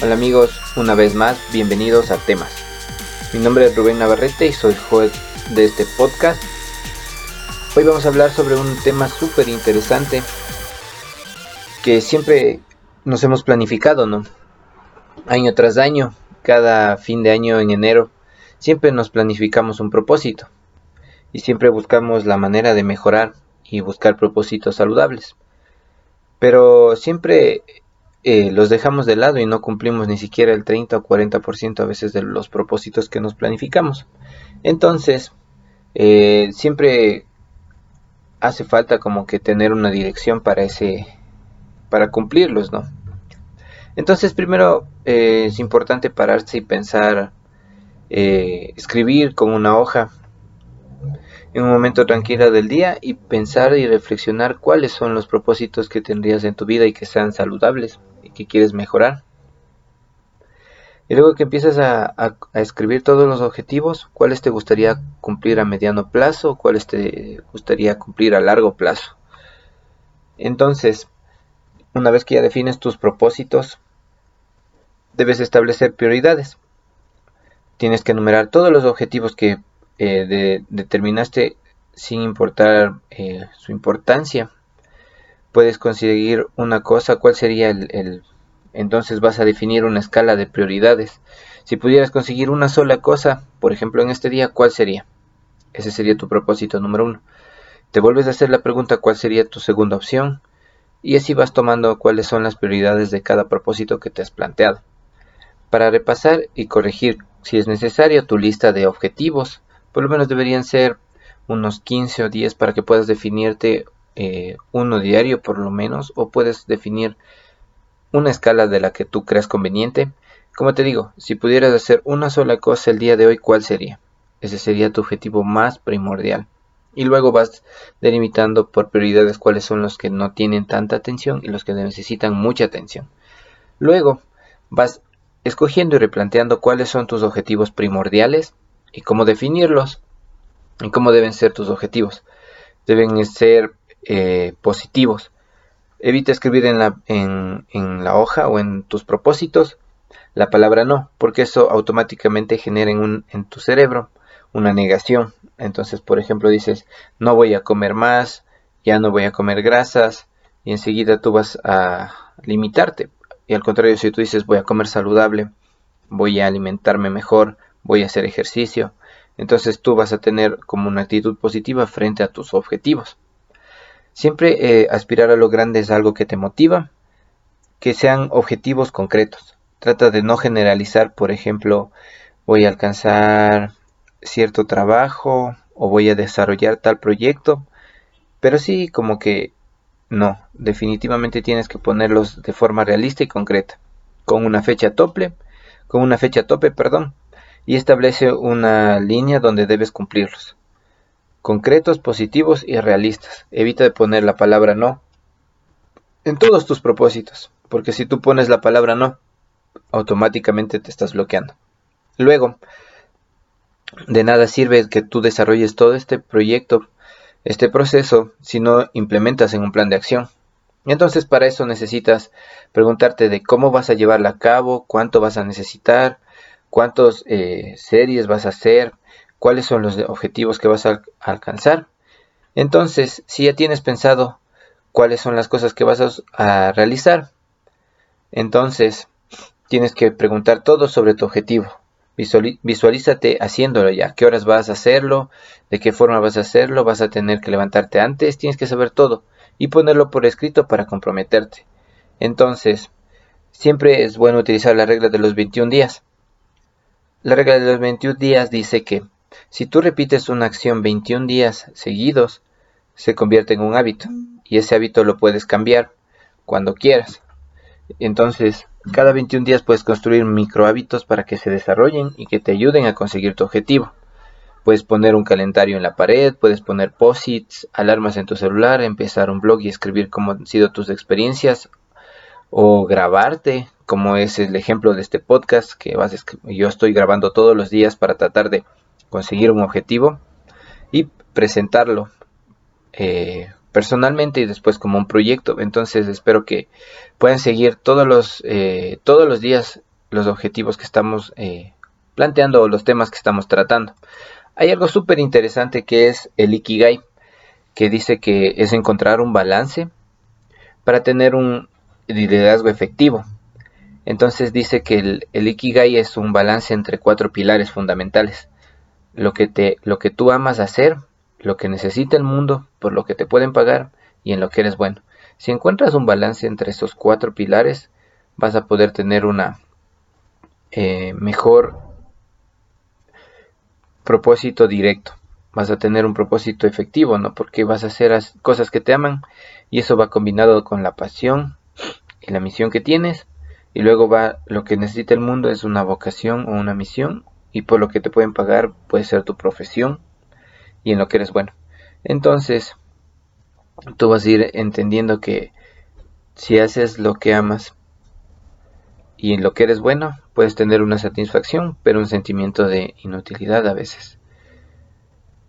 Hola amigos, una vez más, bienvenidos a Temas. Mi nombre es Rubén Navarrete y soy juez de este podcast. Hoy vamos a hablar sobre un tema súper interesante que siempre nos hemos planificado, ¿no? Año tras año, cada fin de año en enero, siempre nos planificamos un propósito y siempre buscamos la manera de mejorar y buscar propósitos saludables. Pero siempre eh, los dejamos de lado y no cumplimos ni siquiera el 30 o 40% a veces de los propósitos que nos planificamos. Entonces, eh, siempre hace falta como que tener una dirección para ese, para cumplirlos, ¿no? Entonces, primero eh, es importante pararse y pensar, escribir con una hoja en un momento tranquilo del día y pensar y reflexionar cuáles son los propósitos que tendrías en tu vida y que sean saludables que quieres mejorar. Y luego que empiezas a, escribir todos los objetivos, cuáles te gustaría cumplir a mediano plazo, cuáles te gustaría cumplir a largo plazo. Entonces, una vez que ya defines tus propósitos, debes establecer prioridades. Tienes que enumerar todos los objetivos que eh, determinaste sin importar eh, su importancia. Puedes conseguir una cosa, ¿cuál sería el, Entonces vas a definir una escala de prioridades. Si pudieras conseguir una sola cosa, por ejemplo en este día, ¿cuál sería? Ese sería tu propósito número uno. Te vuelves a hacer la pregunta cuál sería tu segunda opción y así vas tomando cuáles son las prioridades de cada propósito que te has planteado. Para repasar y corregir, si es necesario, tu lista de objetivos por lo menos deberían ser unos 15 o 10 para que puedas definirte eh, uno diario por lo menos o puedes definir una escala de la que tú creas conveniente. Como te digo, si pudieras hacer una sola cosa el día de hoy, ¿cuál sería? Ese sería tu objetivo más primordial. Y luego vas delimitando por prioridades cuáles son los que no tienen tanta atención y los que necesitan mucha atención. Luego vas escogiendo y replanteando cuáles son tus objetivos primordiales y cómo definirlos y cómo deben ser tus objetivos. Deben ser eh, positivos. Evita escribir en la, en, la, hoja o en tus propósitos la palabra no, porque eso automáticamente genera en, en tu cerebro una negación. Entonces, por ejemplo, dices, no voy a comer más, ya no voy a comer grasas, y enseguida tú vas a limitarte. Y al contrario, si tú dices, voy a comer saludable, voy a alimentarme mejor, voy a hacer ejercicio. Entonces tú vas a tener como una actitud positiva frente a tus objetivos. Siempre eh, aspirar a lo grande es algo que te motiva, que sean objetivos concretos. Trata de no generalizar, por ejemplo, voy a alcanzar cierto trabajo o voy a desarrollar tal proyecto, pero sí como que no, definitivamente tienes que ponerlos de forma realista y concreta, con una fecha tope, con una fecha tope, perdón, y establece una línea donde debes cumplirlos. Concretos, positivos y realistas. Evita de poner la palabra no en todos tus propósitos, porque si tú pones la palabra no, automáticamente te estás bloqueando. Luego, de nada sirve que tú desarrolles todo este proyecto, este proceso, si no implementas en un plan de acción. Entonces para eso necesitas preguntarte de cómo vas a llevarla a cabo, cuánto vas a necesitar, cuántas eh, series vas a hacer, cuáles son los objetivos que vas a alcanzar. Entonces, si ya tienes pensado cuáles son las cosas que vas a, realizar, entonces tienes que preguntar todo sobre tu objetivo. visualízate haciéndolo ya. ¿Qué horas vas a hacerlo? ¿De qué forma vas a hacerlo? ¿Vas a tener que levantarte antes? Tienes que saber todo y ponerlo por escrito para comprometerte. Entonces, siempre es bueno utilizar la regla de los 21 días. La regla de los 21 días dice que si tú repites una acción 21 días seguidos, se convierte en un hábito y ese hábito lo puedes cambiar cuando quieras. Entonces, cada 21 días puedes construir micro hábitos para que se desarrollen y que te ayuden a conseguir tu objetivo. Puedes poner un calendario en la pared, puedes poner posits, alarmas en tu celular, empezar un blog y escribir cómo han sido tus experiencias o grabarte, como es el ejemplo de este podcast que vas yo estoy grabando todos los días para tratar de conseguir un objetivo y presentarlo eh, personalmente y después como un proyecto. Entonces espero que puedan seguir todos los, eh, todos los días los objetivos que estamos eh, planteando o los temas que estamos tratando. Hay algo súper interesante que es el Ikigai, que dice que es encontrar un balance para tener un liderazgo efectivo. Entonces dice que el, el, Ikigai es un balance entre cuatro pilares fundamentales. Lo que, te, lo que tú amas hacer, lo que necesita el mundo, por lo que te pueden pagar y en lo que eres bueno. Si encuentras un balance entre esos cuatro pilares, vas a poder tener una eh, mejor propósito directo. Vas a tener un propósito efectivo, ¿no? Porque vas a hacer cosas que te aman y eso va combinado con la pasión y la misión que tienes. Y luego va lo que necesita el mundo es una vocación o una misión y por lo que te pueden pagar puede ser tu profesión y en lo que eres bueno. Entonces, tú vas a ir entendiendo que si haces lo que amas y en lo que eres bueno, puedes tener una satisfacción, pero un sentimiento de inutilidad a veces.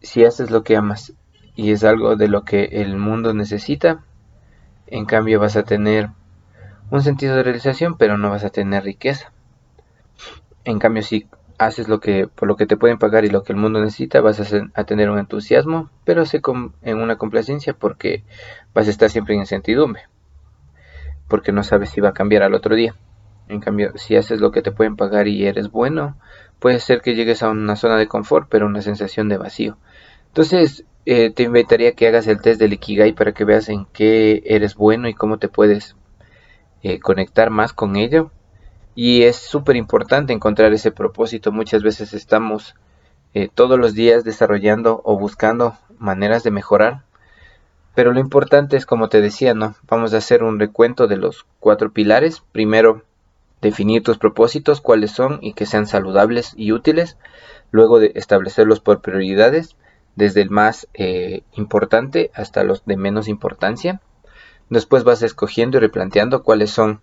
Si haces lo que amas y es algo de lo que el mundo necesita, en cambio vas a tener un sentido de realización, pero no vas a tener riqueza. En cambio, si haces lo que por lo que te pueden pagar y lo que el mundo necesita, vas a, tener un entusiasmo, pero en una complacencia porque vas a estar siempre en incertidumbre, porque no sabes si va a cambiar al otro día. En cambio, si haces lo que te pueden pagar y eres bueno, puede ser que llegues a una zona de confort, pero una sensación de vacío. Entonces, eh, te invitaría que hagas el test del Ikigai para que veas en qué eres bueno y cómo te puedes eh, conectar más con ello y es súper importante encontrar ese propósito. Muchas veces estamos eh, todos los días desarrollando o buscando maneras de mejorar. Pero lo importante es, como te decía, ¿no? Vamos a hacer un recuento de los cuatro pilares. Primero, definir tus propósitos, cuáles son y que sean saludables y útiles. Luego de establecerlos por prioridades, desde el más eh, importante hasta los de menos importancia. Después vas escogiendo y replanteando cuáles son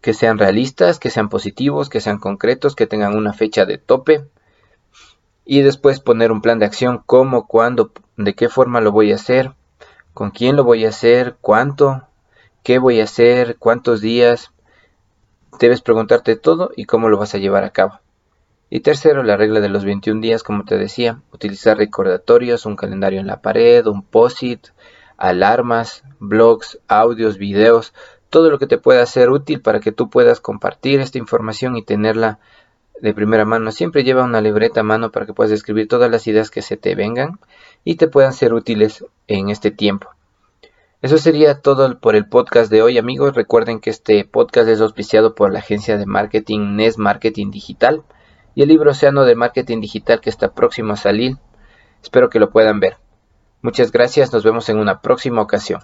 que sean realistas, que sean positivos, que sean concretos, que tengan una fecha de tope. Y después poner un plan de acción, cómo, cuándo, de qué forma lo voy a hacer, con quién lo voy a hacer, cuánto, qué voy a hacer, cuántos días. Debes preguntarte todo y cómo lo vas a llevar a cabo. Y tercero, la regla de los 21 días, como te decía, utilizar recordatorios, un calendario en la pared, un post-it, alarmas, blogs, audios, videos, todo lo que te pueda ser útil para que tú puedas compartir esta información y tenerla de primera mano. Siempre lleva una libreta a mano para que puedas escribir todas las ideas que se te vengan y te puedan ser útiles en este tiempo. Eso sería todo por el podcast de hoy amigos. Recuerden que este podcast es auspiciado por la agencia de marketing NES Marketing Digital y el libro Océano de Marketing Digital que está próximo a salir. Espero que lo puedan ver. Muchas gracias, nos vemos en una próxima ocasión.